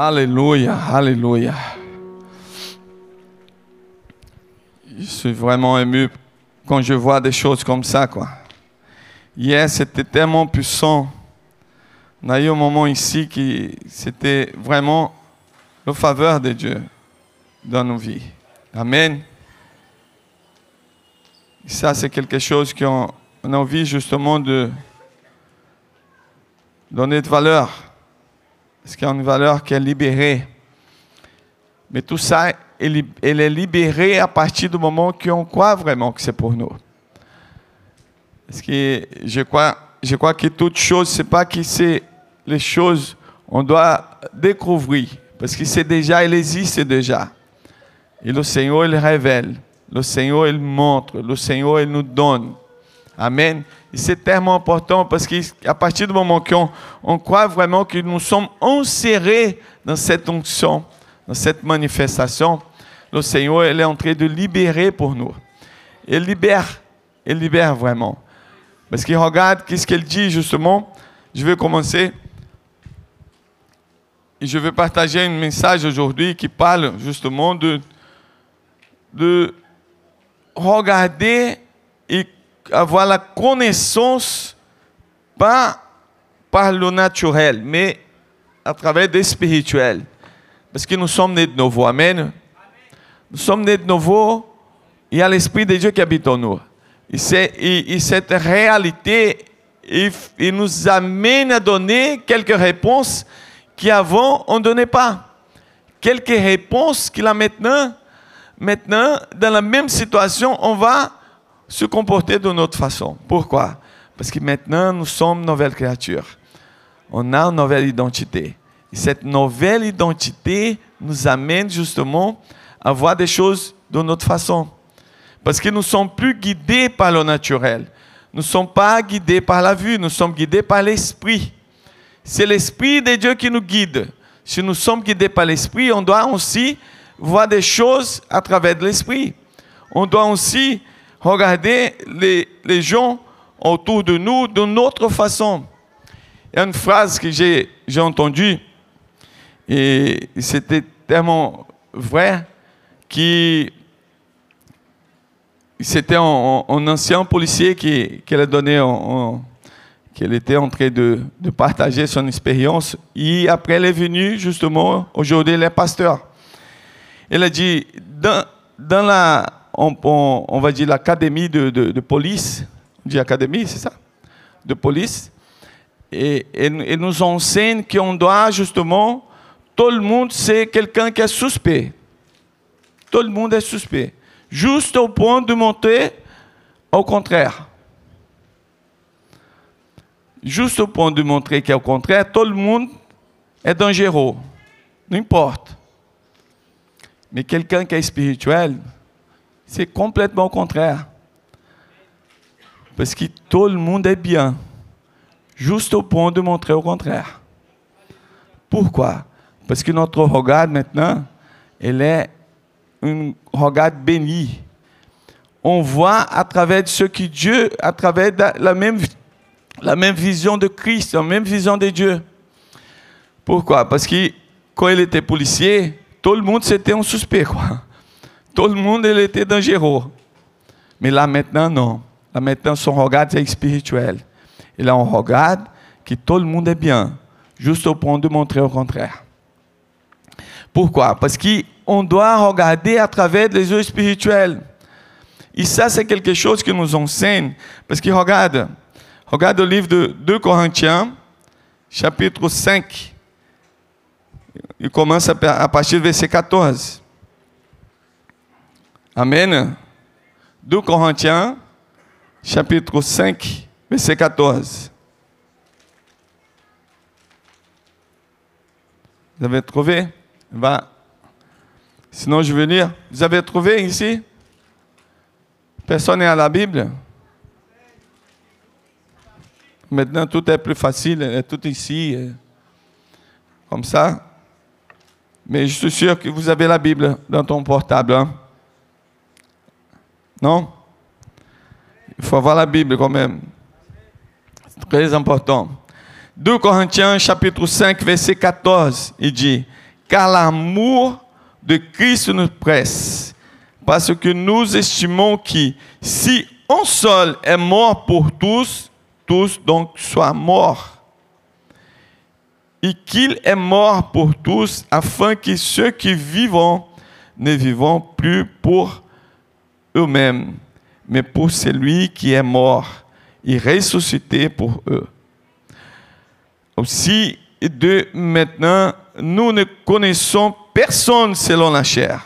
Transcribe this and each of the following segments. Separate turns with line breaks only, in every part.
Alléluia, Alléluia. Je suis vraiment ému quand je vois des choses comme ça, quoi. Hier, c'était tellement puissant. On a eu un moment ici qui c'était vraiment la faveur de Dieu dans nos vies. Amen. Ça, c'est quelque chose qu'on on a envie justement de donner de valeur. Parce qu'il y a une valeur qui est libérée. Mais tout ça, elle, elle est libérée à partir du moment qu'on croit vraiment que c'est pour nous. Que je crois, je crois que toute chose, c'est pas que c'est les choses, on doit découvrir. Parce que c'est déjà, il existe déjà. Et le Seigneur, il révèle. Le Seigneur, il montre. Le Seigneur, il nous donne. Amen. C'est tellement important parce qu'à partir du moment qu'on on croit vraiment que nous sommes insérés dans cette onction, dans cette manifestation, le Seigneur il est en train de libérer pour nous. Il libère, il libère vraiment. Parce qu'il regarde qu'est-ce qu'il dit justement. Je vais commencer. Et je vais partager un message aujourd'hui qui parle justement de, de regarder et avoir la connaissance, pas par le naturel, mais à travers le spirituel. Parce que nous sommes nés de nouveau. Amen. Nous sommes nés de nouveau. Il y a l'Esprit de Dieu qui habite en nous. Et, et cette réalité il, nous amène à donner quelques réponses qu'avant on ne donnait pas. Quelques réponses qu'il a maintenant, maintenant, dans la même situation, on va se comporter d'une autre façon. Pourquoi? Parce que maintenant, nous sommes nouvelles créatures. On a une nouvelle identité. Et cette nouvelle identité nous amène justement à voir des choses d'une autre façon. Parce que nous ne sommes plus guidés par le naturel. Nous ne sommes pas guidés par la vue, nous sommes guidés par l'esprit. C'est l'esprit de Dieu qui nous guide. Si nous sommes guidés par l'esprit, on doit aussi voir des choses à travers l'esprit. On doit aussi regarder les, gens autour de nous d'une autre façon. Il y a une phrase que j'ai entendue, et c'était tellement vrai, qui c'était un, ancien policier qui, qui donné, était en train de, de, partager son expérience. Et après, elle est venue, justement, aujourd'hui, elle est pasteur. Elle a dit, dans, dans la, on, va dire l'académie de, police, on dit académie, c'est ça? De police. Et, et, nous enseigne qu'on doit justement, tout le monde, c'est quelqu'un qui est suspect. Tout le monde est suspect. Juste au point de montrer au contraire. Juste au point de montrer qu'au contraire, tout le monde est dangereux. Não. Mais quelqu'un qui est spirituel, c'est complètement au contraire. Parce que tout le monde est bien. Juste au point de montrer au contraire. Pourquoi? Parce que notre regard maintenant, elle est un regard béni. On voit à travers ce que Dieu, à travers la même, vision de Christ, la même vision de Dieu. Pourquoi? Parce que quand il était policier, tout le monde c'était un suspect. Todo mundo ele é dangerou. Me lamentando não. Lamentando são rogados é espiritual. Ele é um rogado que todo mundo é bem. Justo ao ponto de montrer o contrário. Pourquoi? Parce qu'on doit regarder à travers les yeux spirituels. Et ça, c'est quelque chose que nous enseigne. Parce que regarde, regarde le livre de 2 Corinthians, chapitre 5. E começa a partir do versículo 14. Amen. 2 Corinthiens, chapitre 5, verset 14. Vous avez trouvé? Va. Sinon, je vais lire. Vous avez trouvé ici? Personne n'est à la Bible? Maintenant, tout est plus facile, tout ici, comme ça. Mais je suis sûr que vous avez la Bible dans ton portable. Hein? Non Il faut avoir la Bible quand même. C'est très important. 2 Corinthiens chapitre 5, verset 14, il dit, car l'amour de Christ nous presse, parce que nous estimons que si un seul est mort pour tous, tous donc soient morts. Et qu'il est mort pour tous, afin que ceux qui vivent ne vivent plus pour eux-mêmes, mais pour celui qui est mort et ressuscité pour eux. Aussi, de maintenant, nous ne connaissons personne selon la chair.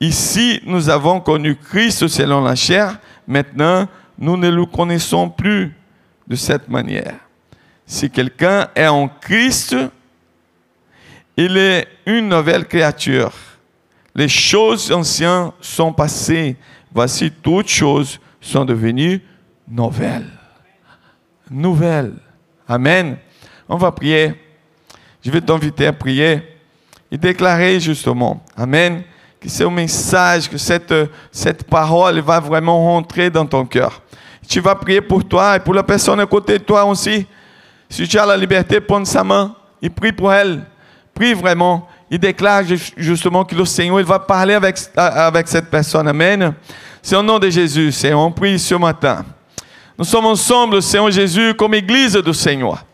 Ici, nous avons connu Christ selon la chair. Maintenant, nous ne le connaissons plus de cette manière. Si quelqu'un est en Christ, il est une nouvelle créature. Les choses anciennes sont passées. Voici toutes choses sont devenues nouvelles. Nouvelles. Amen. On va prier. Je vais t'inviter à prier et déclarer justement. Amen. Que ce message, que cette, cette parole va vraiment rentrer dans ton cœur. Tu vas prier pour toi et pour la personne à côté de toi aussi. Si tu as la liberté, prends sa main et prie pour elle. Prie vraiment. Il déclare justement que le Seigneur il va parler avec, avec cette personne. Amen. C'est au nom de Jésus, Seigneur. On prie ce matin. Nous sommes ensemble, Seigneur Jésus, comme Église du Seigneur.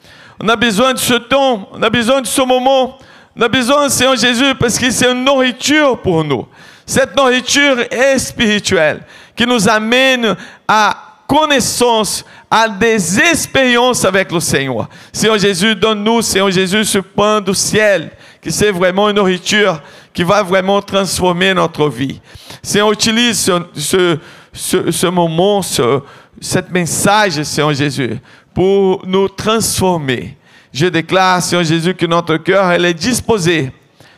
On a besoin de ce temps, on a besoin de ce moment. On a besoin, Seigneur Jésus, parce que c'est une nourriture pour nous. Cette nourriture est spirituelle, qui nous amène à connaissance, à des expériences avec le Seigneur. Seigneur Jésus, donne-nous, Seigneur Jésus, ce pain du ciel, qui c'est vraiment une nourriture qui va vraiment transformer notre vie. Seigneur, utilise ce, ce, ce, moment, ce, cette message, Seigneur Jésus, pour nous transformer. Je déclare, Seigneur Jésus, que notre cœur, elle est disposé.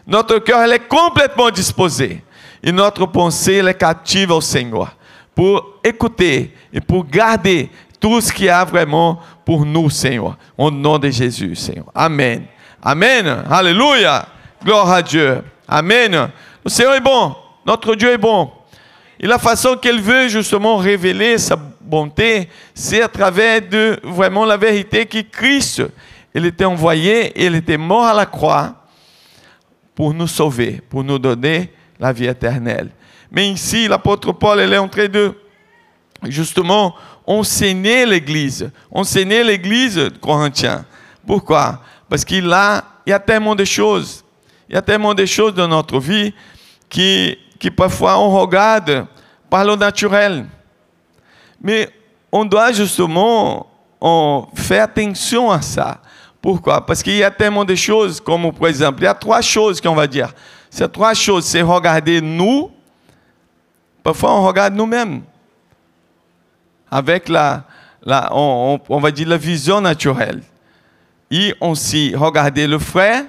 Notre cœur, elle est complètement disposé. Et notre pensée, elle est captive au Seigneur. Pour écouter et pour garder tout ce qu'il y a vraiment pour nous, Seigneur. Au nom de Jésus, Seigneur. Amen. Amen. Alléluia. Gloire à Dieu. Amen. Le Seigneur est bon. Notre Dieu est bon. Et la façon qu'elle veut justement révéler sa bonté, c'est à travers de vraiment la vérité que Christ, il était envoyé, il était mort à la croix pour nous sauver, pour nous donner la vie éternelle. Mais ici, l'apôtre Paul, il est en train de justement enseigner l'Église, enseigner l'Église de Corinthiens. Pourquoi? Parce qu'il a, il y a tellement de choses, il y a tellement de choses dans notre vie qui, qui parfois on regarde par le naturel. Mais on doit justement on faire attention à ça. Pourquoi Parce qu'il y a tellement de choses, comme par exemple, il y a trois choses qu'on va dire. Ces trois choses, c'est regarder nous, parfois on regarde nous-mêmes, avec la, la on, on, va dire la vision naturelle. Et on s'y regarder le frère.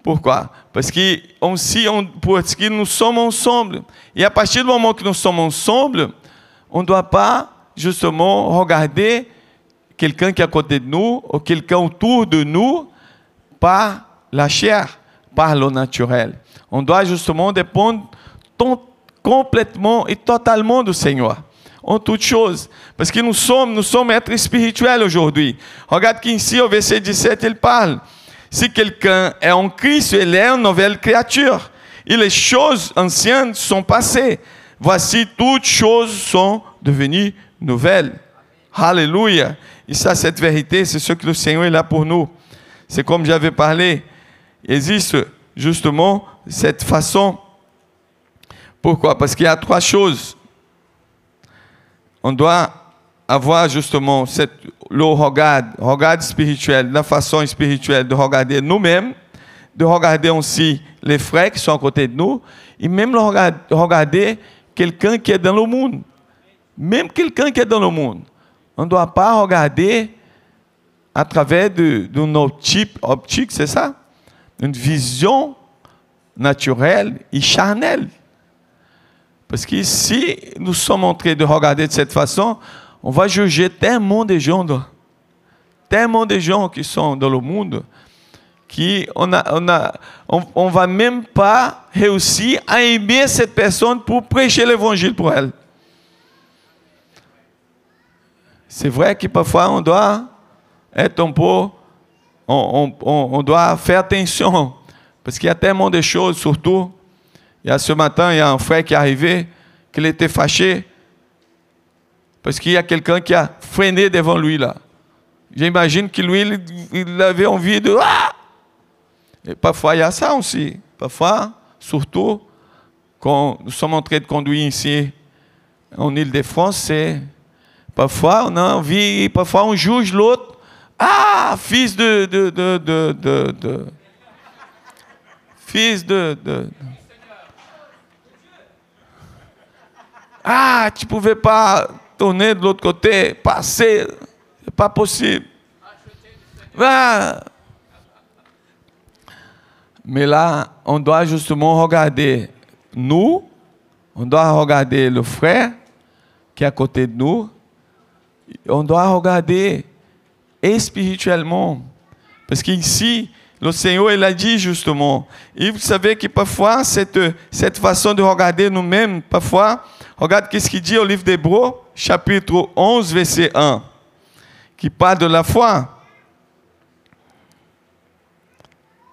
Pourquoi Parce que, on, si on, parce que nous sommes ensemble. Et à partir du moment que nous sommes ensemble, on ne doit pas justement regarder quelqu'un qui est à côté de nous ou quelqu'un autour de nous par la chair, par le naturel. On doit justement dépendre complètement et totalement du Seigneur en toutes choses. Parce que nous sommes, nous sommes êtres spirituels aujourd'hui. Regarde qu'ici, au verset 17, il parle. Si quelqu'un est en Christ, il est une nouvelle créature. Et les choses anciennes sont passées. Voici, toutes choses sont devenues nouvelles. Alléluia. Et ça, cette vérité, c'est ce que le Seigneur est là pour nous. C'est comme j'avais parlé. Il existe justement cette façon. Pourquoi? Parce qu'il y a trois choses. On doit avoir justement cette, le regard, regard spirituel, la façon spirituelle de regarder nous-mêmes, de regarder aussi les frères qui sont à côté de nous, et même de regarder quelqu'un qui est dans le monde. Même quelqu'un qui est dans le monde. On ne doit pas regarder à travers nos types optiques, c'est ça? Une vision naturelle et charnelle. Parce que si nous sommes en train de regarder de cette façon, on va juger tellement de gens, tellement de gens qui sont dans le monde, qu'on a, on on, on va même pas réussir à aimer cette personne pour prêcher l'évangile pour elle. C'est vrai que parfois on doit être un peu on, doit faire attention, parce qu'il y a tellement de choses, surtout. Il y a ce matin, il y a un frère qui est arrivé, qu'il était fâché, parce qu'il y a quelqu'un qui a freiné devant lui là. J'imagine que lui, il avait envie de... Ah! Et parfois, il y a ça aussi. Parfois, surtout, quand nous sommes en train de conduire ici en Ile-de-France, c'est... Parfois, on a envie, parfois on juge l'autre. Ah, fils de... de, de, fils de... Ah, ne pouvais pas tourner de l'autre côté, passer. C'est pas possible. Mais là, on doit justement regarder nous, on doit regarder le frère qui est à côté de nous, on doit regarder spirituellement. Parce qu'ici, le Seigneur, il a dit justement, et vous savez que parfois, cette, cette façon de regarder nous-mêmes, parfois, regarde qu'est-ce qu'il dit au livre d'Hébreux, chapitre 11, verset 1, qui parle de la foi.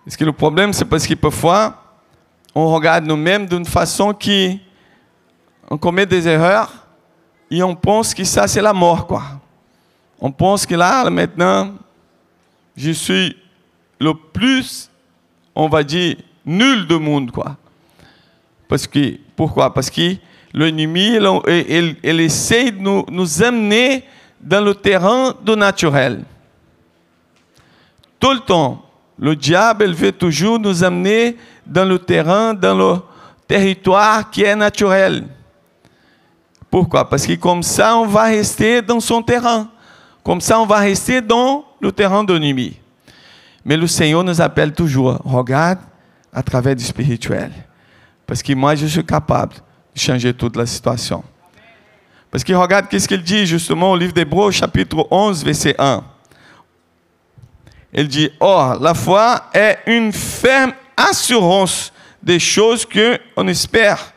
Est-ce que le problème, c'est parce que parfois, on regarde nous-mêmes d'une façon qui, on commet des erreurs et on pense que ça, c'est la mort, quoi. On pense que là, maintenant, je suis le plus, on va dire, nul du monde, quoi. Parce que, pourquoi? Parce que l'ennemi, il, il, essaie de nous, amener dans le terrain du naturel. Tout le temps, le diable, veut toujours nous amener dans le terrain, dans le territoire qui est naturel. Pourquoi? Parce que comme ça, on va rester dans son terrain. Comme ça, on va rester dans le terrain de l'ennemi. Mais le Seigneur nous appelle toujours, regarde à travers du spirituel. Parce que moi, je suis capable changer toute la situation. Parce que regarde qu'est-ce qu'il dit justement au livre d'Hébreux, chapitre 11, verset 1. Il dit, Or, la foi est une ferme assurance des choses qu'on espère,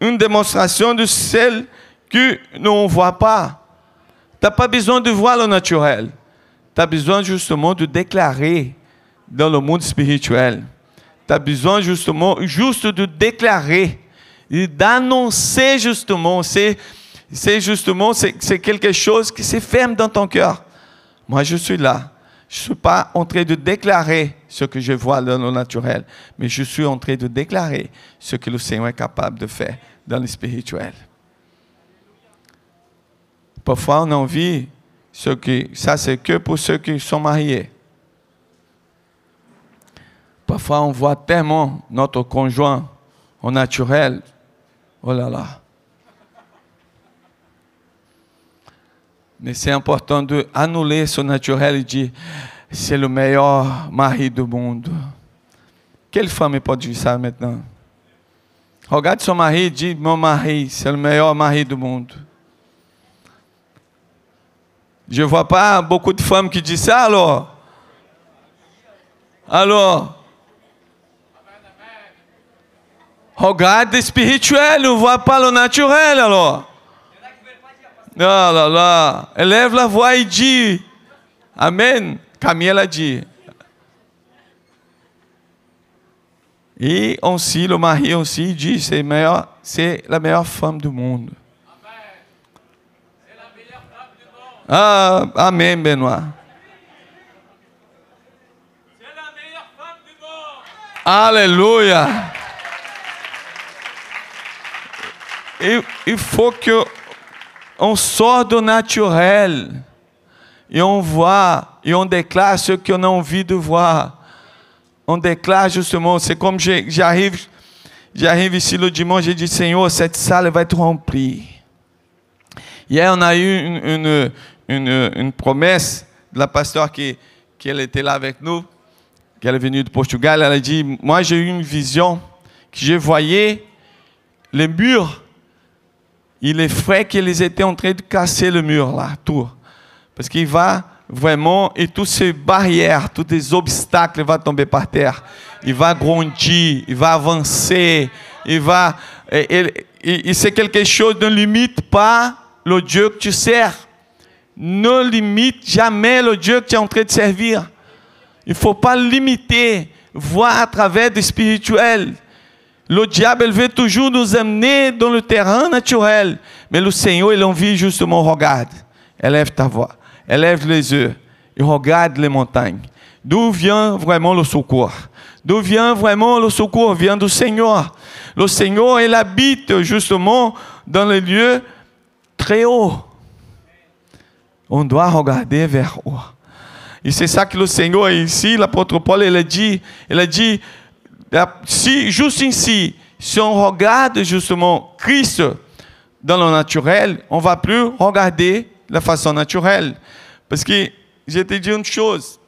une démonstration de celles que nous ne voit pas. Tu n'as pas besoin de voir le naturel. Tu as besoin justement de déclarer dans le monde spirituel. Tu as besoin justement juste de déclarer, d'annoncer justement. C'est, c'est justement, c'est quelque chose qui se ferme dans ton cœur. Moi, je suis là. Je ne suis pas en train de déclarer ce que je vois dans le naturel, mais je suis en train de déclarer ce que le Seigneur est capable de faire dans le spirituel. Parfois, on a envie, ce que, ça c'est que pour ceux qui sont mariés. Parfois, on voit tellement notre conjoint au naturel. Olha lá. Nesse é importante anular sua natureza di ser o melhor marido do mundo. Que fama pode estar metendo. Rogar de seu marido, de meu marido, ser o melhor marido do mundo. Je vois pas pouco de femmes que disent alô? Alô? Rogada espiritual, vai para o natural. Lá, lá, lá. Eleva a voix e di. Amém? Camila di. E onsi, o um onsi, disse, é melhor, ser a melhor fama do mundo. Ah, amém, Benoit. Aleluia. Il, faut que on sort do naturel et on voit et on déclare ce qu'on a envie de voir. On déclare justement, c'est comme j'arrive, j'arrive ici le dimanche, j'ai dit Seigneur, cette salle va être remplie. Hier, on a eu une, une, une, une promesse de la pasteur qui, qui était là avec nous, qui est venue de Portugal. Elle a dit Moi, j'ai eu une vision que je voyais les murs il est vrai qu'ils étaient en train de casser le mur là, tout. Parce qu'il va vraiment, et toutes ces barrières, tous les obstacles vont tomber par terre. Il va grandir, il va avancer, il va. Et c'est quelque chose ne limite pas le Dieu que tu sers. Ne limite jamais le Dieu que tu es en train de servir. Il ne faut pas limiter, voir à travers du spirituel. Le diable il veut toujours nous amener dans le terrain naturel. Mais le Seigneur, il envie justement, regarde, élève ta voix, élève les yeux et regarde les montagnes. D'où vient vraiment le secours D'où vient vraiment le secours Vient du Seigneur. Le Seigneur, il habite justement dans les lieux très hauts. On doit regarder vers haut. Et c'est ça que le Seigneur ici, l'apôtre Paul, il a dit, il a dit, si, juste ici, si on regarde justement Christ dans le naturel, on va plus regarder la façon naturelle. Parce que je te dis une chose,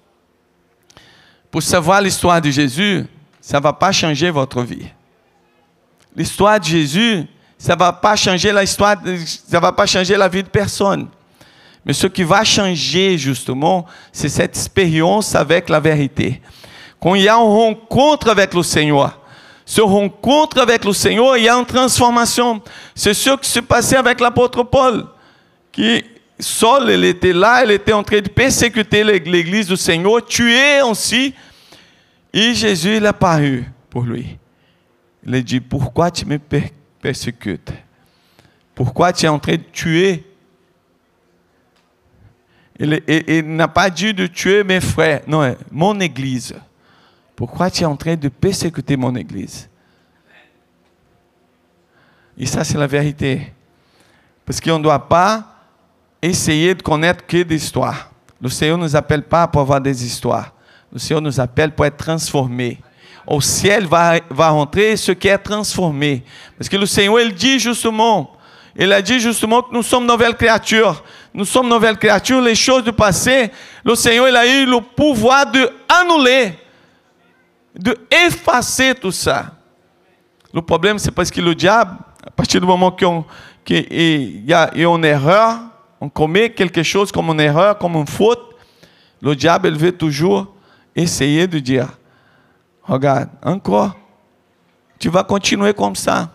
pour savoir l'histoire de Jésus, ça ne va pas changer votre vie. L'histoire de Jésus, ça ne va pas changer la histoire, ça va pas changer la vie de personne. Mais ce qui va changer justement, c'est cette expérience avec la vérité. Quand il y a une rencontre avec le Seigneur, ce rencontre avec le Seigneur, il y a une transformation. C'est ce qui s'est passé avec l'apôtre Paul, qui Saul, il était là, il était en train de persécuter l'église du Seigneur, tuer aussi. Et Jésus, il a paru pour lui. Il a dit, pourquoi tu me persécutes? Pourquoi tu es en train de tuer Il, n'a pas dit de tuer mes frères, non, mon église. Pourquoi tu es en train de persécuter mon église? Et ça, c'est la vérité. Parce qu'on ne doit pas essayer de connaître que des histoires. Le Seigneur ne nous appelle pas pour avoir des histoires. Le Seigneur nous appelle pour être transformés. Au ciel va, va rentrer ce qui est transformé. Parce que le Seigneur, il dit justement, il a dit justement que nous sommes nouvelles créatures. Nous sommes nouvelles créatures. Les choses du passé, le Seigneur, il a eu le pouvoir de annuler, de ça. Le problème, c'est parce que le diable, à partir du moment qu'il y a une erreur, on commet quelque chose comme une erreur, comme une faute, le diable il veut toujours essayer de dire, regarde, encore, tu vas continuer comme ça.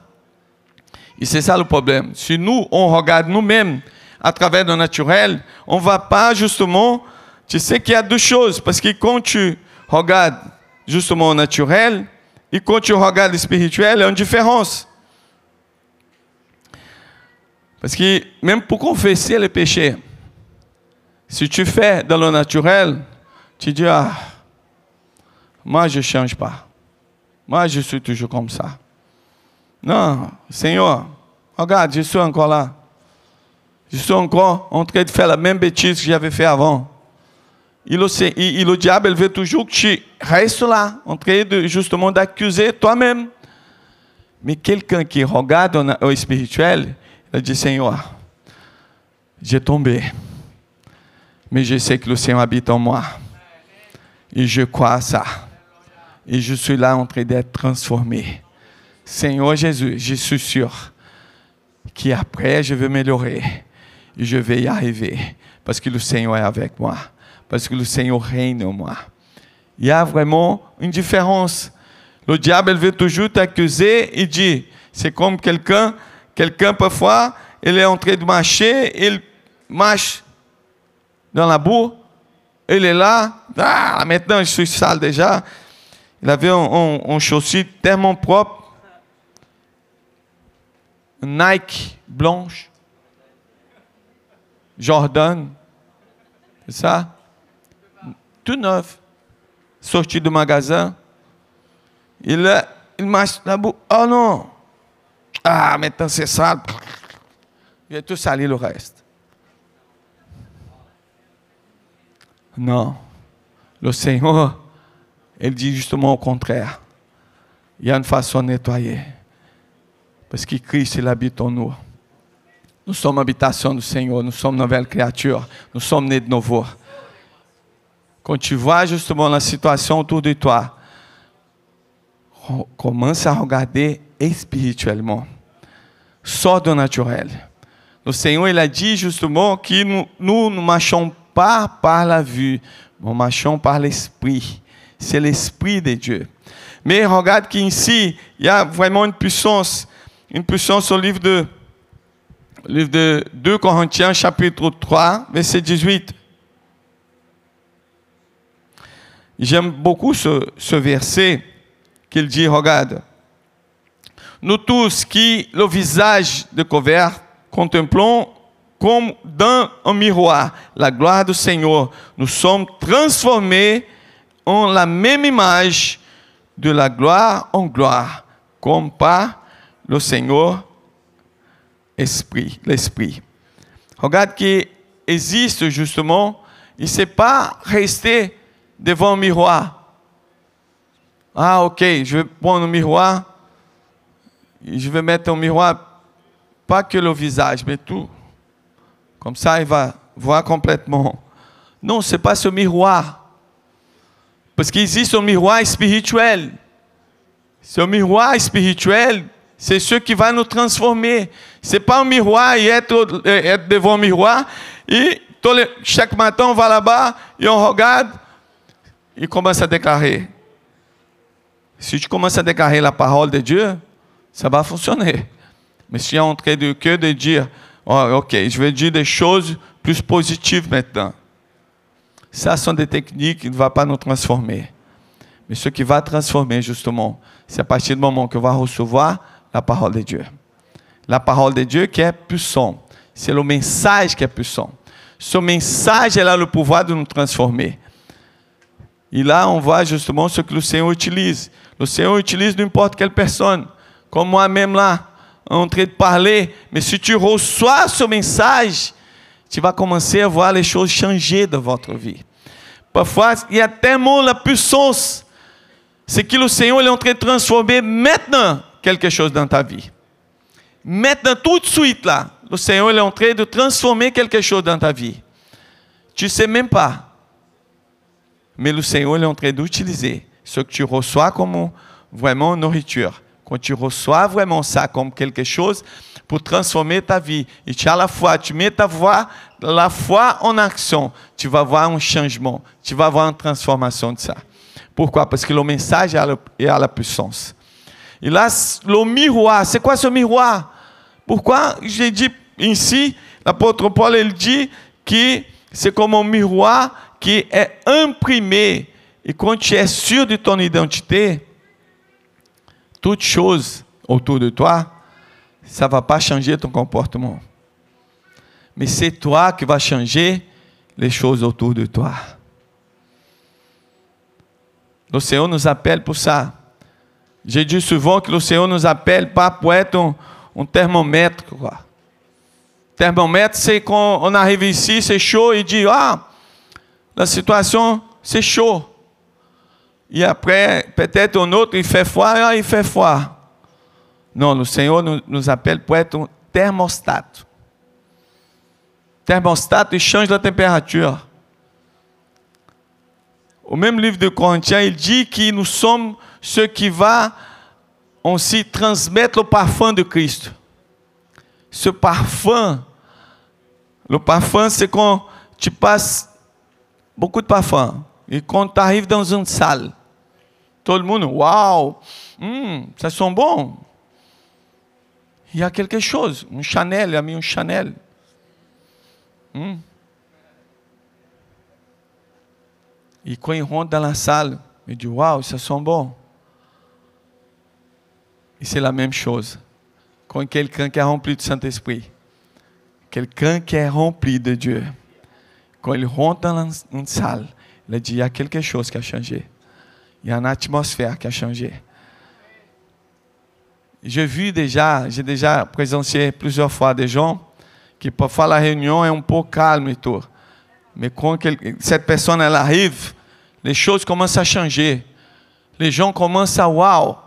Et c'est ça le problème. Si nous, on regarde nous-mêmes à travers le naturel, on ne va pas justement, tu sais qu'il y a deux choses, parce que quand tu regardes justement naturel, et quand tu regardes le spirituel, il y a une différence. Parce que même pour confesser les péchés, si tu fais dans le naturel, tu dis, ah, moi je ne change pas. Moi je suis toujours comme ça. Non, Seigneur, regarde, je suis encore là. Je suis encore en train de faire la même bêtise que j'avais fait avant. Et le, et le diable, il veut toujours que tu restes là, en train de, justement d'accuser toi-même. Mais quelqu'un qui regarde au spirituel, il dit, Seigneur, j'ai tombé, mais je sais que le Seigneur habite en moi. Et je crois à ça. Et je suis là en train d'être transformé. Seigneur Jésus, je suis sûr qu'après, je vais m'améliorer. Et je vais y arriver. Parce que le Seigneur est avec moi. Parce que le Seigneur règne en moi. Il y a vraiment une différence. Le diable veut toujours t'accuser et dire, c'est comme quelqu'un Quelqu'un, parfois, il est en train de marcher, il marche dans la boue, il est là, ah, maintenant je suis sale déjà. Il avait un, un, tellement propre, Nike blanche, Jordan, c'est ça? Tout neuf, sorti du magasin. Il, il marche la boue. Oh non! Ah, maintenant c'est sale. Je vais tout salir le reste. Non. Le Seigneur, il dit justement au contraire. Il y a une façon de nettoyer. Parce que Christ, il habite en nous. Nous sommes habitation du Seigneur, nous sommes nouvelles créatures, nous sommes nés de nouveau. Quand tu vois justement la situation autour de toi, commence à regarder spirituellement só do naturel. O Senhor ele a dit justement que nous ne marchons pas par la vue, nous marchons par l'esprit. C'est l'esprit de Dieu. Mais regarde qu'ici, il y a vraiment une puissance, une puissance au livre de, livre de 2 Corinthiens, chapitre 3, verset 18. J'aime beaucoup ce, verset qu'il dit, regarde, nous tous qui, le visage découvert, contemplons comme dans un miroir la gloire du Seigneur, nous sommes transformés en la même image de la gloire en gloire, comme par le Seigneur Esprit, l'Esprit. Regarde qu'il existe justement, il ne sait pas rester devant un miroir. Ah, ok, je vais prendre un miroir, je vais mettre un miroir, pas que le visage, mais tout. Comme ça, il va voir complètement. Non, ce n'est pas ce miroir. Parce qu'il existe un miroir spirituel. Ce miroir spirituel, c'est ce qui va nous transformer. Ce n'est pas un miroir et être, être devant un miroir. Et chaque matin, on va là-bas et on regarde e começa a declarar. Si tu commences à déclarer la parole de Dieu, ça va fonctionner. Mais si tu es en train de, que de dire, ok, je vais dire des choses plus positives maintenant. Ça sont des techniques qui ne vont pas nous transformer. Mais ce qui va transformer, justement, c'est à partir du moment qu'on va recevoir la parole de Dieu. La parole de Dieu qui est puissante. C'est le message qui est puissant. Ce message, elle a le pouvoir de nous transformer. E lá on voit justement ce que le Seigneur utilise. Le Seigneur utilise n'importe quelle personne. Comme moi-même là, en train de parler. Mais si tu reçois ce message, tu vas commencer à voir les choses changer dans votre vie. Parfois, il y a tellement la puissance. C'est que le Seigneur est en train de transformer maintenant quelque chose dans ta vie. Maintenant, tout de suite là, le Seigneur est en train de transformer quelque chose dans ta vie. Tu ne sais même pas. Mais le Seigneur est en train d'utiliser ce que tu reçois comme vraiment nourriture. Quand tu reçois vraiment ça comme quelque chose pour transformer ta vie, et tu as la foi, tu mets ta voix, la foi en action, tu vas voir un changement, tu vas voir une transformation de ça. Pourquoi? Parce que le message est à la puissance. Et là, le miroir, c'est quoi ce miroir? Pourquoi j'ai dit ici, l'apôtre Paul, il dit que c'est comme un miroir qui est imprimé et quand tu es sûr de ton identité, toute chose autour de toi, ça ne va pas changer ton comportement. Mais c'est toi qui vas changer les choses autour de toi. Le Seigneur nous appelle pour ça. J'ai dit souvent que le Seigneur nous appelle pas pour être un, un thermomètre. Quoi. Thermomètre, c'est quand on arrive ici, c'est chaud et dit, ah, la situation, c'est chaud. Et après, peut-être un autre, il fait froid, ah, il fait froid. Non, le Seigneur nous, nous appelle pour être un thermostat. Il change la température. Au même livre de Corinthiens, il dit que nous sommes ceux qui vont aussi transmettre le parfum de Christ. Ce parfum, le parfum, c'est quand tu passes beaucoup de parfum. Et quand tu arrives dans une salle, tout le monde, waouh, hum, ça sent bon. Il y a quelque chose, un Chanel, a mis un Chanel. Hum. Et quand il rentre dans la salle, il dit, waouh, ça sent bon. Et c'est la même chose. Quand quelqu'un qui est rempli du Saint-Esprit, quelqu'un qui est rempli de Dieu, quand il rentre dans une salle, il dit, il y a quelque chose qui a changé. Il y a une atmosphère qui a changé. J'ai vu déjà, j'ai déjà présencié plusieurs fois des gens qui parfois la réunion est un peu calme et tout. Mais quand cette personne elle arrive, les choses commencent à changer. Les gens wow.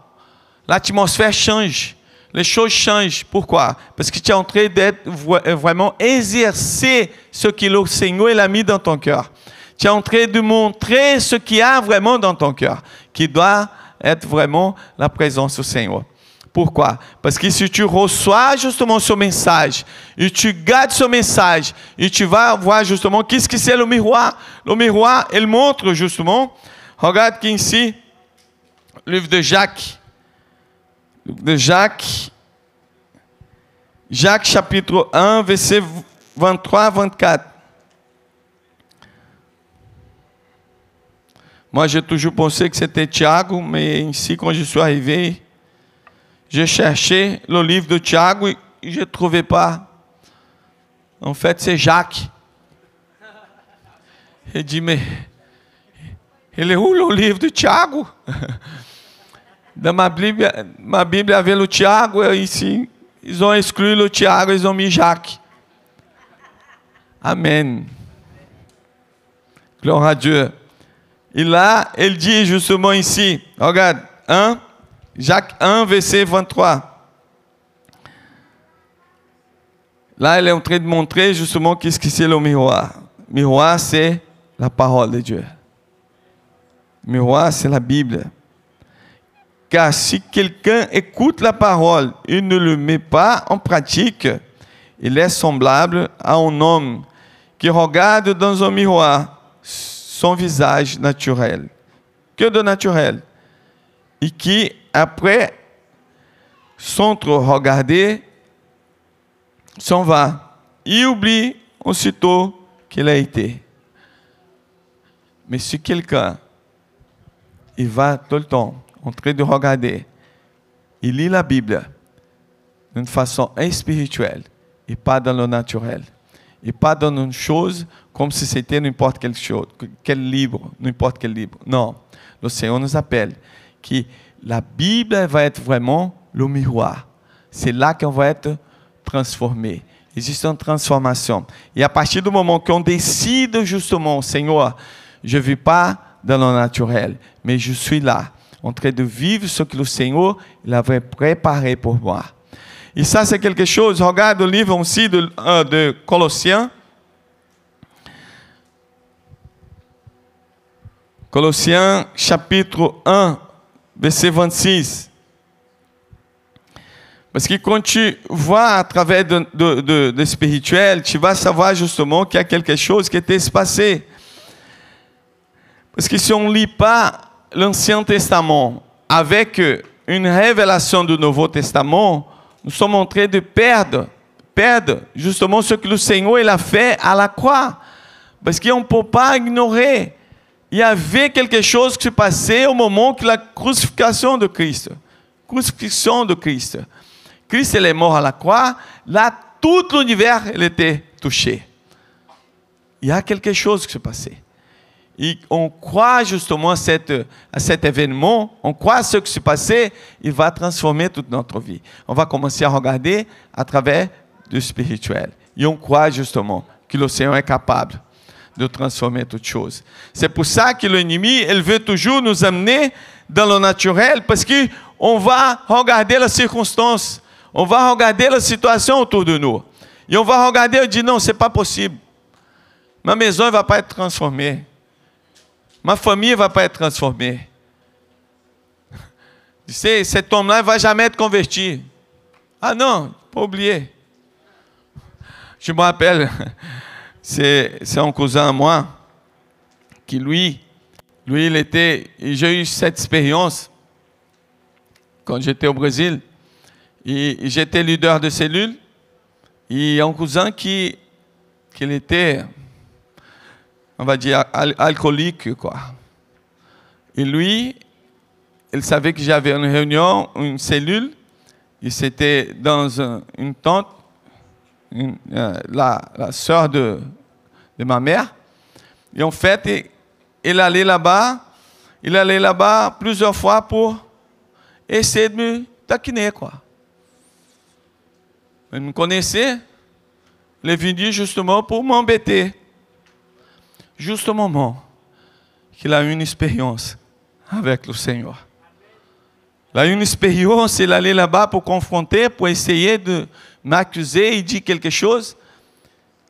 L'atmosphère change les choses changent. Pourquoi? Parce que tu es en train d'être euh, vraiment exercer ce que le Seigneur a mis dans ton cœur. Tu es en train de montrer ce qu'il y a vraiment dans ton cœur, qui doit être vraiment la présence du Seigneur. Pourquoi? Parce que si tu reçois justement ce message, et tu gardes ce message, et tu vas voir justement qu'est-ce que c'est le miroir. Le miroir, il montre justement, regarde ici, le livre de Jacques, Jacques, Jacques chapitre 1, verset 23 24. Moi, j'ai toujours pensé que c'était Tiago, mais ici, quand je suis arrivé, j'ai cherché le livre de Tiago et je ne trouvais pas. En fait, c'est Jacques. J'ai dit, mais ele é o livro de Tiago. Da minha Bíblia, minha Bíblia havia o Tiago, e sim, eles vão excluir o Tiago, eles vão me Jacques. Amen. Glória a Dieu. E lá, ele diz justement ici, regarde, 1, Jacques 1, verset 23. Là, il est en train de montrer justement qu'est-ce que c'est le miroir. Miroir, c'est la parole de Dieu. Miroir, c'est la Bible. Car si quelqu'un écoute la parole et ne le met pas en pratique, il est semblable à un homme qui regarde dans un miroir son visage naturel. Que de naturel. Et qui, après s'entre regarder, s'en va. Il oublie aussitôt qu'il a été. Mais si quelqu'un il va tout le temps en train de regarder, il lit la Bible d'une façon spirituelle et pas dans le naturel. Et pas dans une chose comme si c'était n'importe quelle chose, quel livre, n'importe quel livre. Non, le Seigneur nous appelle que la Bible va être vraiment le miroir. C'est là qu'on va être transformé. Existe une transformation. Et à partir du moment qu'on décide justement, Seigneur, je ne vis pas dans le naturel, mais je suis là, en train de vivre ce que le Seigneur il avait préparé pour moi. Et ça, c'est quelque chose. Regarde le livre aussi de, euh, Colossiens. Colossiens chapitre 1, verset 26. Parce que quand tu vois à travers de, de spirituel, tu vas savoir justement qu'il y a quelque chose qui était passé. Parce que si on ne lit pas l'Ancien Testament avec une révélation du Nouveau Testament, nous sommes en train de perdre, perdre justement ce que le Seigneur il a fait à la croix. Parce qu'on ne peut pas ignorer. Il y avait quelque chose qui se passait au moment de la crucifixion de Christ. Crucifixion de Christ. Christ il est mort à la croix. Là, tout l'univers était touché. Il y a quelque chose qui se passait. Et on croit justement à, cet événement, on croit à ce qui s'est passé, il va transformer toute notre vie. On va commencer à regarder à travers du spirituel. Et on croit justement que le Seigneur est capable de transformer toutes choses. C'est pour ça que l'ennemi, il veut toujours nous amener dans le naturel, parce qu'on va regarder la circonstance, on va regarder la situation autour de nous. Et on va regarder et dire, non, ce n'est pas possible. Ma maison ne va pas être transformée. Ma famille ne va pas être transformée. Tu sais, cet homme-là ne va jamais être converti. Ah non, pas oublier. Je me rappelle, c'est un cousin à moi qui, lui, lui, il était. J'ai eu cette expérience quand j'étais au Brésil. J'étais leader de cellule. Et un cousin qui, qui était on va dire, alcoolique, quoi. Et lui, il savait que j'avais une réunion, une cellule, et c'était dans une tente, euh, la, la soeur de, de ma mère. Et en fait, il allait là-bas, il allait là-bas plusieurs fois pour essayer de me taquiner, quoi. Il me connaissait, il est venu justement pour m'embêter juste au moment qu'il a eu une expérience avec le Seigneur. Il a eu une expérience, il allait là-bas pour confronter, pour essayer de m'accuser et dire quelque chose.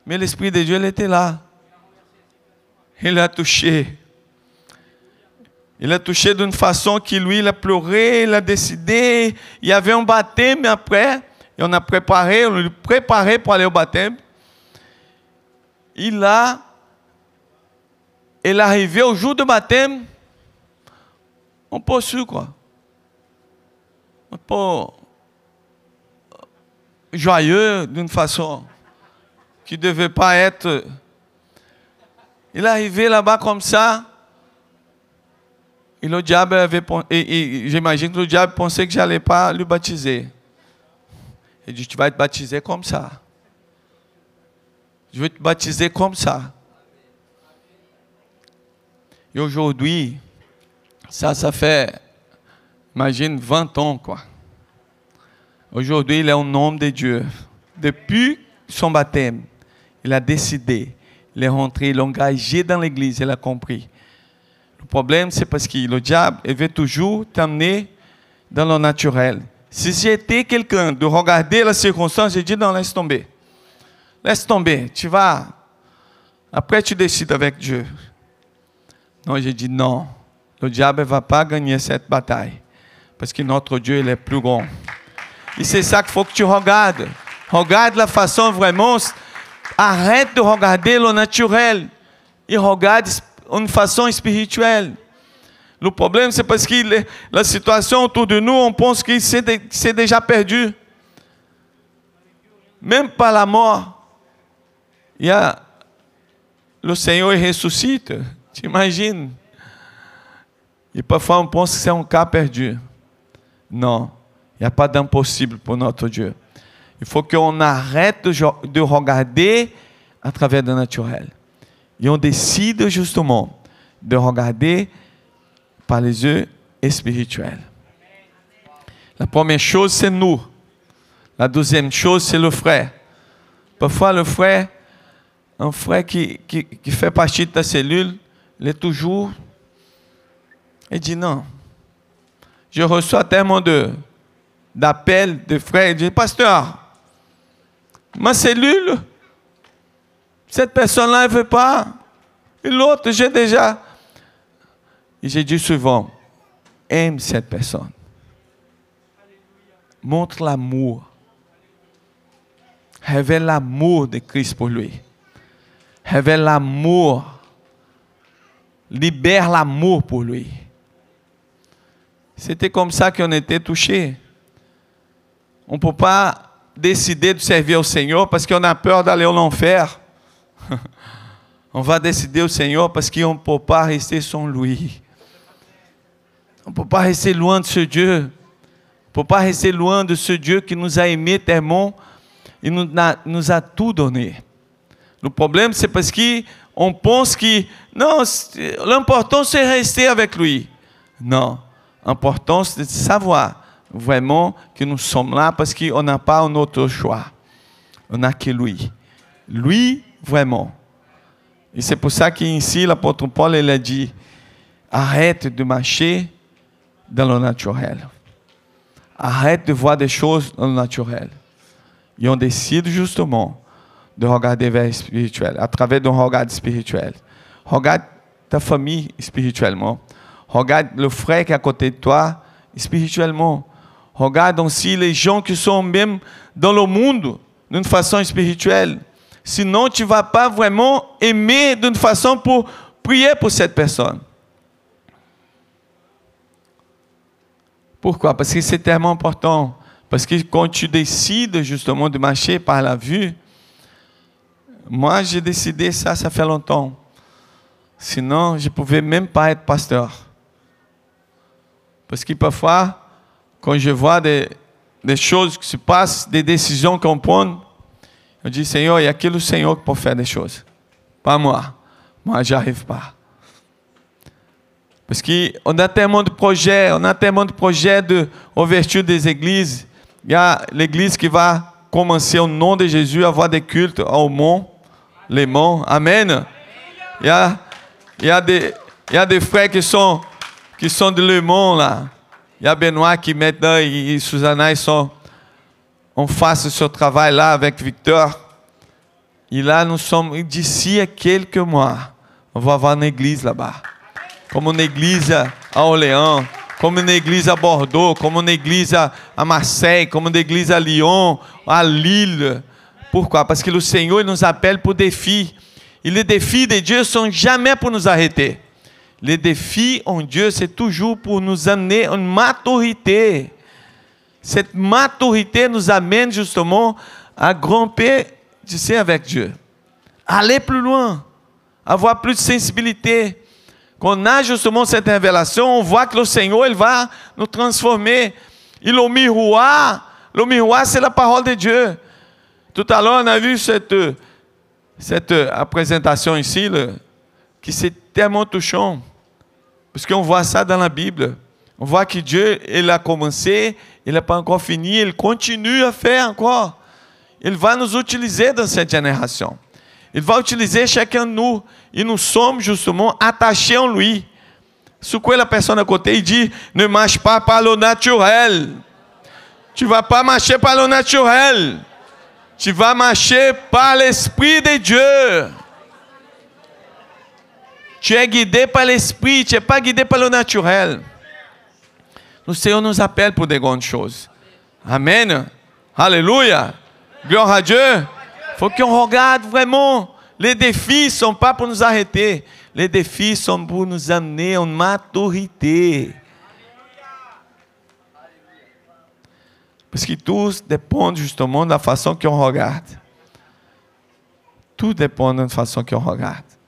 Mais l'Esprit de Dieu, il était là. Il a touché. Il a touché d'une façon qui lui, il a pleuré, il a décidé. Il y avait un baptême après. Et on a préparé, on l'a préparé pour aller au baptême. Il a ele arrivait au jour du baptême, on peut su, quoi. On peut joyeux d'une façon qui ne devait pas être. Il arrivé là-bas comme ça. Et le diable avait, et, et j'imagine que le diable pensait que j'allais pas le baptiser. Il dit, tu vas te baptiser comme ça. Je vais te baptiser comme ça. Et aujourd'hui, ça, ça fait, imagine, 20 ans, quoi. Aujourd'hui, il est au nom de Dieu. Depuis son baptême, il a décidé, il est rentré, il est engagé dans l'église, il a compris. Le problème, c'est parce que le diable, il veut toujours t'amener dans le naturel. Si j'étais quelqu'un de regarder la circonstance, j'ai dit non, laisse tomber. Laisse tomber, tu vas. Après, tu décides avec Dieu. Non, j'ai dit non. Le diable ne va pas gagner cette bataille. Parce que notre Dieu, il plus grand. Et c'est ça qu'il faut que tu regardes. Regarde la façon vraiment. Arrête de regarder le naturel. Et regarde une façon spirituelle. Le problème, c'est parce que la situation autour de nous, on pense que c'est déjà perdu. Même par la mort, il y a. Tu imagines? Et parfois on pense que c'est un cas perdu. Non, il n'y a pas d'impossible pour notre Dieu. Il faut qu'on arrête de regarder à travers le naturel. Et on décide justement de regarder par les yeux spirituels. La première chose, c'est nous. La deuxième chose, c'est le frère. Parfois, le frère, un frère qui, qui, fait partie de ta cellule, est toujours. Il dit non. Je reçois tellement de, d'appels de frères. Il dit Pasteur, ma cellule, cette personne-là ne veut pas. Et l'autre, j'ai déjà. J'ai dit souvent aime cette personne. Montre l'amour. Révèle l'amour de Christ pour lui. Révèle l'amour libère l'amour pour lui. C'était comme ça qu'on était touché. On ne peut pas décider de servir au Seigneur parce qu'on a peur d'aller au enfer. on va décider au Seigneur parce qu'on ne peut pas rester sans lui. On ne peut pas rester loin de ce Dieu. On ne peut pas rester loin de ce Dieu qui nous a aimés tellement et nous a, nous a tout donné. Le problème, c'est parce qu'on pense que, non, l'important c'est rester avec lui. Non, l'important c'est de savoir vraiment que nous sommes là parce qu'on n'a pas un autre choix. On n'a que lui. Lui, vraiment. Et c'est pour ça qu'ici, l'apôtre Paul, il a dit, arrête de marcher dans le naturel. Arrête de voir des choses dans le naturel. Et on décide justement de regarder vers le spirituel, à travers d'un regard spirituel. Regarde ta famille spirituellement. Regarde le frère qui est à côté de toi spirituellement. Regarde aussi les gens qui sont même dans le monde d'une façon spirituelle. Sinon, tu ne vas pas vraiment aimer d'une façon pour prier pour cette personne. Pourquoi Parce que c'est tellement important. Parce que quand tu décides justement de marcher par la vue, moi, j'ai décidé ça, ça fait longtemps. Sinon, je ne pouvais même pas être pasteur. Parce que parfois, quand je vois des, des choses qui se passent, des décisions qu'on prend, je dis, Seigneur, il y a que le Seigneur qui peut faire des choses. Pas moi. Moi, je n'arrive pas. Parce qu'on a tellement de projets, on a tellement de projets d'ouverture des églises. Il y a l'église qui va commencer au nom de Jésus à avoir des cultes au monde. Les monts. Amen. A, Il y a des, il y a des frères qui sont, qui sont de Le Mans là. Il y a Benoît qui maintenant et, et Susanna, ils sont on faça o seu trabalho lá avec Victor. E lá nós somos, d'ici a quelques mois, on va avoir une église là-bas. Como na église à Orléans, como na église à Bordeaux, como na église à Marseille, como na église à Lyon, à Lille. Pourquoi? Parce que o Senhor nos appelle pour défi. Et les défis de Dieu sont jamais pour nous arrêter. Les défis en Dieu, c'est toujours pour nous amener une maturité. Cette maturité nous amène justement à grimper, tu sais, avec Dieu. Aller plus loin, avoir plus de sensibilité, Quand on a justement cette révélation, on voit que le Seigneur, il va nous transformer. Et le miroir, le miroir, c'est la parole de Dieu. Tout à l'heure, on a vu cette, cette présentation ici, là, qui c'est tellement touchant. Parce qu'on voit ça dans la Bible. On voit que Dieu, il a commencé, il n'a pas encore fini, il continue à faire encore. Il va nous utiliser dans cette génération. Il va utiliser chacun de nous. E nous sommes justement attachés en lui. Ce que la personne à côté il dit, ne marche pas par le naturel. Tu vas pas marcher par le naturel. Tu vas marcher par l'Esprit de Dieu. Tu es guidé par l'Esprit, tu n'es pas guidé par le naturel. Le Seigneur nous appelle pour des grandes choses. Amen. Alléluia. Gloire à Dieu. Faut qu'on regarde vraiment. Les défis sont pas pour nous arrêter. Les défis sont pour nous amener en maturité. Porque tu depende justamente da fação que eu rogarte. Tu depende da fação que eu rogarte.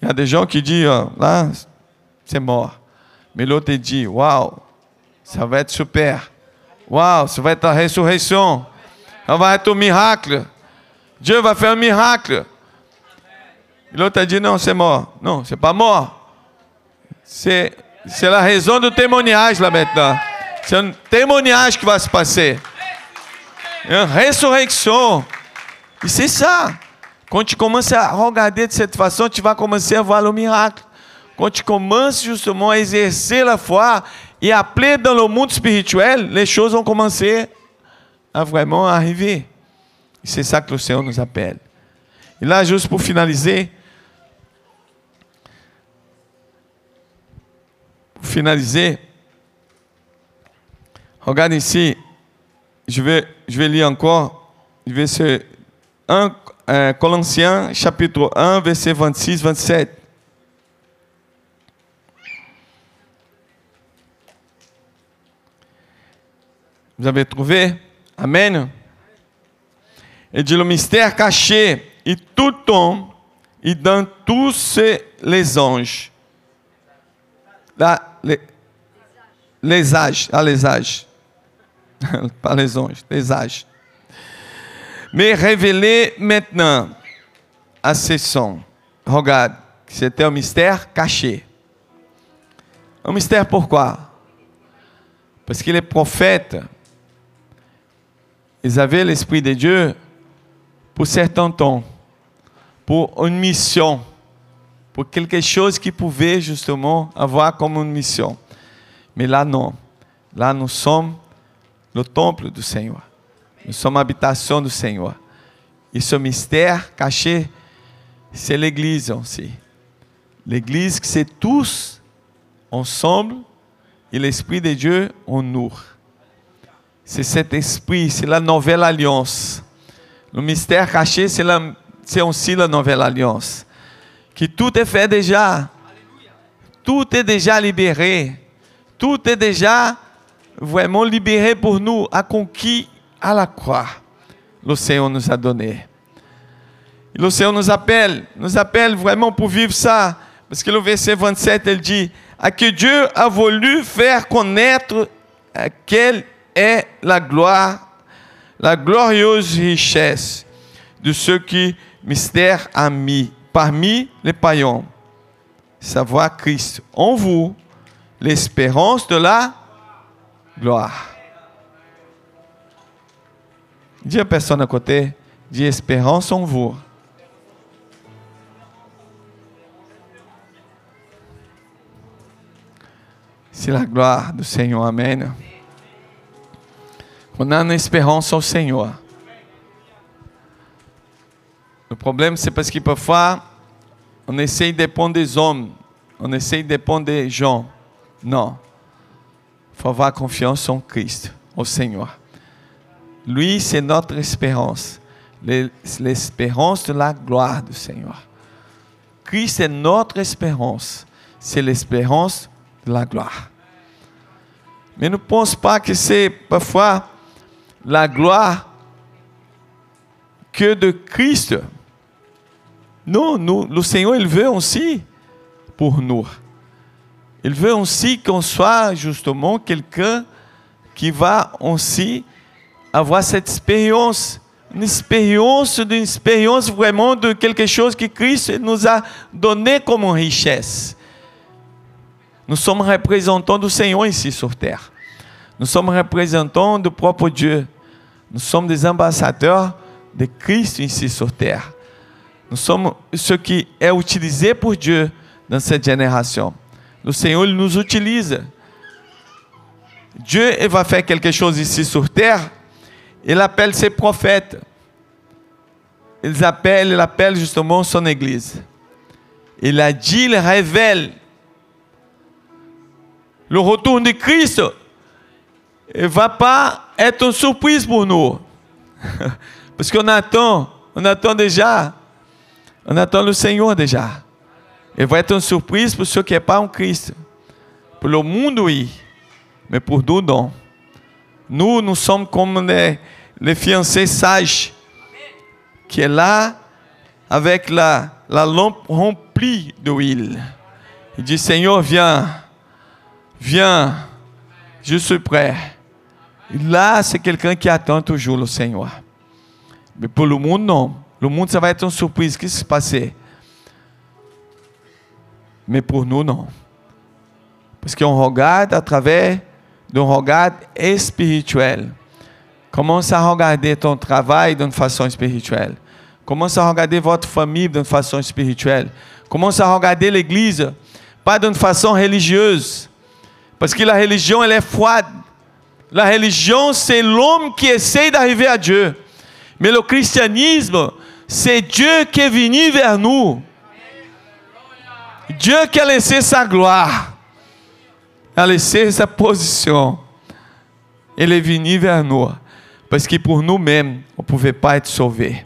E a dejão que diz, lá, você morre. Melhor te diz, uau, você vai te super. Uau, você vai ter a ressurreição. Você vai ter um milagre. Deus vai fazer um milagre. Melhor te diz, não, você morre. Não, você é para morrer. Você, você é a razão do temoniais lá, Betão un témoignage qui va se passer. Une résurrection. E c'est ça. Quand tu commences à regarder de cette façon, tu commencer à voir le miracle. Quand tu commences justement à exercer la foi et à appeler dans le monde spirituel, les choses vont commencer à vraiment arriver. C'est ça que le Seigneur nous appelle. Et là, juste pour finaliser, pour finaliser, regarde ici, je vais, je vais lire encore, se 1 euh, Colossiens chapitre 1, verset 26, 27. Vous avez trouvé? Amen. Et dit le mystère caché, et tout homme, et dans tous les anges, là, les, les âges, ah, les âges, pas les anges, les âges. Mais révélé maintenant à ces sons. Regarde, c'était un mystère caché. Un mystère pourquoi Parce que les prophètes, ils avaient l'Esprit de Dieu pour certains temps, pour une mission, pour quelque chose qui pouvait justement avoir comme une mission. Mais là, non. Là, nous sommes le temple du Seigneur. Nous sommes habitation du Seigneur. Et ce mystère caché, c'est l'Église aussi. L'Église, c'est tous ensemble et l'Esprit de Dieu en nous. C'est cet esprit, c'est la nouvelle alliance. Le mystère caché, c'est aussi la nouvelle alliance. Que tout est fait déjà. Tout est déjà libéré. Tout est déjà vraiment libéré pour nous, conquis à la croix. Le Seigneur nous a donné. Le Seigneur nous appelle, nous appelle vraiment pour vivre ça. Parce que le verset 27, il dit, à que Dieu a voulu faire connaître quelle est la gloire, la glorieuse richesse de ce qui mystère a mis parmi les païens. Savoir Christ en vous, l'espérance de la gloire. À personne à côté, dis espérance en vous. C'est la gloire do Senhor, amém. On une espérance au Seigneur. Le problème, c'est parce que parfois, on essaie de dépendre des hommes, on essaie de dépendre des gens. Non. Faut avoir confiance en Christ, au Seigneur. Lui, c'est notre espérance. L'espérance de la gloire du Seigneur. Christ est notre espérance. C'est l'espérance de la gloire. Mais ne pense pas que c'est parfois la gloire que de Christ. Non, nous, le Seigneur, il veut aussi pour nous. Il veut aussi qu'on soit justement quelqu'un qui va aussi avoir cette expérience, une expérience, expérience vraiment de quelque chose que Christ nous a donné comme richesse. Nous sommes représentants du Seigneur ici sur terre. Nous sommes représentants du propre Dieu. Nous sommes des ambassadeurs de Christ ici sur terre. Nous sommes ce qui est utilisé pour Dieu dans cette génération. Le Seigneur il nous utilise. Dieu il va faire quelque chose ici sur terre. Il appelle ses prophètes. Il appelle, il appelle justement son Église. Il a dit, il révèle le retour de Christ ne va pas être une surprise pour nous. Parce qu'on attend, on attend déjà, on attend le Seigneur déjà. Il va être une surprise pour ceux qui n'ont pas en Christ. Pour le monde, oui, mais pour nous, non. Nous, nous sommes comme les, fiancés sages, qui est là avec la, la lampe remplie d'huile. Il dit, Seigneur, viens, viens, je suis prêt. Là, c'est quelqu'un qui attend toujours le Seigneur. Mais pour le monde, non. Le monde, ça va être une surprise. Qu'est-ce qui se passait? Mais pour nous, non. Parce qu'on regarde à travers d'un regard espirituel. Commence à regarder ton travail d'une façon spirituelle. Commence à regarder votre famille d'une façon spirituelle. Commence à regarder l'église, pas d'une façon religieuse. Parce que la religion, elle est froide. La religion, c'est l'homme qui essaie d'arriver à Dieu. Mais le christianisme, c'est Dieu qui est venu vers nous. Dieu qui a laissé sa gloire, a laissé sa position. Il est venu vers nous. Parce que pour nous-mêmes, on ne pouvait pas être sauvés.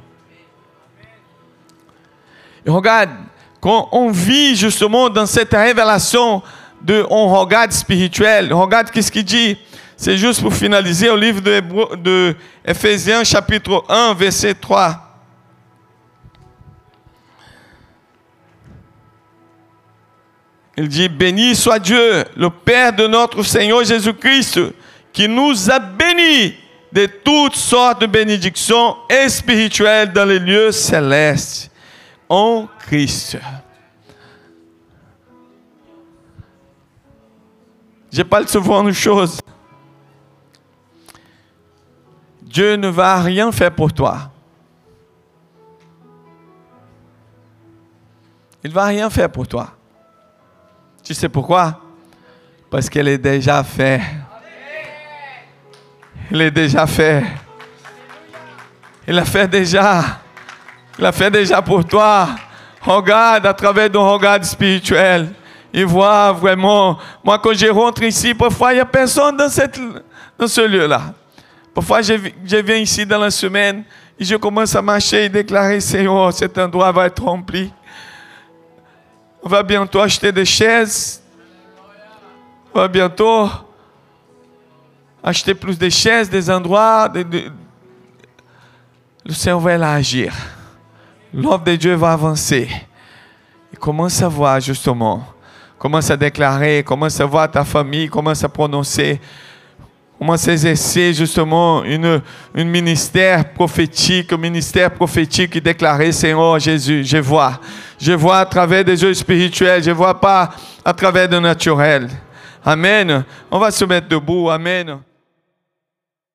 Et regarde, quand on vit justement dans cette révélation de un regard spirituel, regarde qu'est-ce qu'il dit c'est juste pour finaliser au livre de, de Ephésiens chapitre 1, verset 3. Il dit, béni soit Dieu, le Père de notre Seigneur Jésus-Christ, qui nous a bénis de toutes sortes de bénédictions spirituelles dans les lieux célestes en Christ. Je parle souvent de choses. Dieu ne va rien faire pour toi. Il ne va rien faire pour toi. Tu sais pourquoi? Parce qu'elle est déjà fait. Il est déjà fait. Il a fait déjà. Il a fait déjà pour toi. Regarde à travers ton regard spirituel. Il voit vraiment. Moi, quand je rentre ici, parfois, il n'y a personne dans, cette, dans ce lieu-là. Parfois, je, je, viens ici dans la semaine et je commence à marcher et déclarer, Seigneur, cet endroit va être rempli. On va bientôt acheter des chaises. On va bientôt acheter plus de chaises, des endroits. Le Seigneur va agir. L'œuvre de Dieu va avancer. Et commence à voir justement. Commence à déclarer, commence à voir ta famille, commence à prononcer commence à exercer justement une, un ministère prophétique, un ministère prophétique et déclarer, Seigneur Jésus, je vois. Je vois à travers des yeux spirituels, je vois pas à travers du naturel. Amen. On va se mettre debout. Amen.